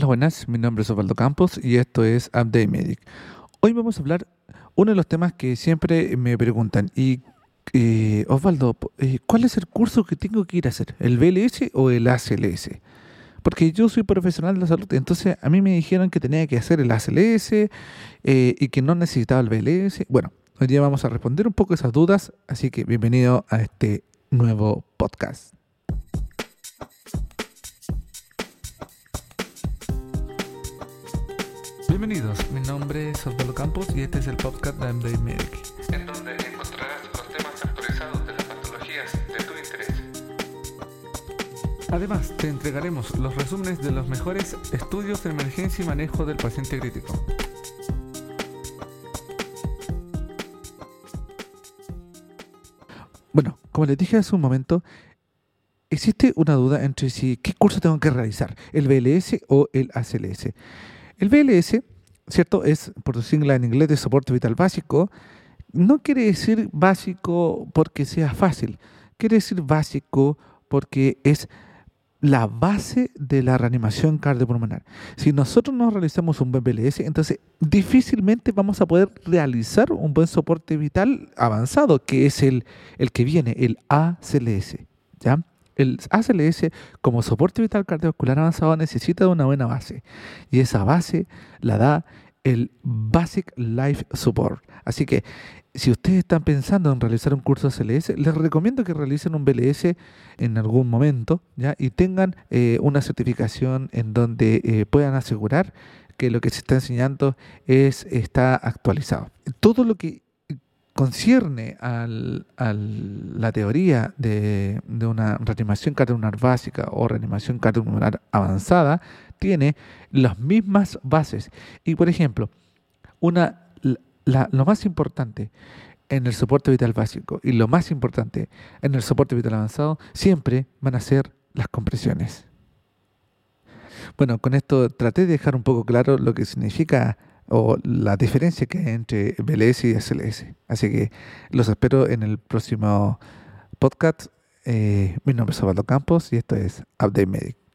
Hola, buenas. Mi nombre es Osvaldo Campos y esto es Update Medic. Hoy vamos a hablar uno de los temas que siempre me preguntan. Y eh, Osvaldo, eh, ¿cuál es el curso que tengo que ir a hacer? ¿El BLS o el ACLS? Porque yo soy profesional de la salud, entonces a mí me dijeron que tenía que hacer el ACLS eh, y que no necesitaba el BLS. Bueno, hoy día vamos a responder un poco esas dudas, así que bienvenido a este nuevo podcast. Bienvenidos, mi nombre es Osvaldo Campos y este es el podcast de MD Medic, en donde encontrarás los temas actualizados de las patologías de tu interés. Además, te entregaremos los resúmenes de los mejores estudios de emergencia y manejo del paciente crítico. Bueno, como les dije hace un momento, existe una duda entre si qué curso tengo que realizar, el BLS o el ACLS. El BLS, ¿cierto? Es por su sigla en inglés de soporte vital básico. No quiere decir básico porque sea fácil. Quiere decir básico porque es la base de la reanimación cardiopulmonar. Si nosotros no realizamos un buen BLS, entonces difícilmente vamos a poder realizar un buen soporte vital avanzado, que es el, el que viene, el ACLS. ¿ya? El ACLS como soporte vital cardiovascular avanzado necesita de una buena base y esa base la da el Basic Life Support. Así que si ustedes están pensando en realizar un curso ACLS, les recomiendo que realicen un BLS en algún momento ¿ya? y tengan eh, una certificación en donde eh, puedan asegurar que lo que se está enseñando es, está actualizado. Todo lo que concierne a la teoría de, una reanimación cardiopulmonar básica o reanimación cardiopulmonar avanzada, tiene las mismas bases. Y por ejemplo, una, lo más importante en el soporte vital básico y lo más importante en el soporte vital avanzado siempre van a ser las compresiones. Bueno, con esto traté de dejar un poco claro lo que significa o la diferencia que hay entre BLS y SLS. Así que los espero en el próximo podcast. Eh, mi nombre es Osvaldo Campos y esto es Update Medic.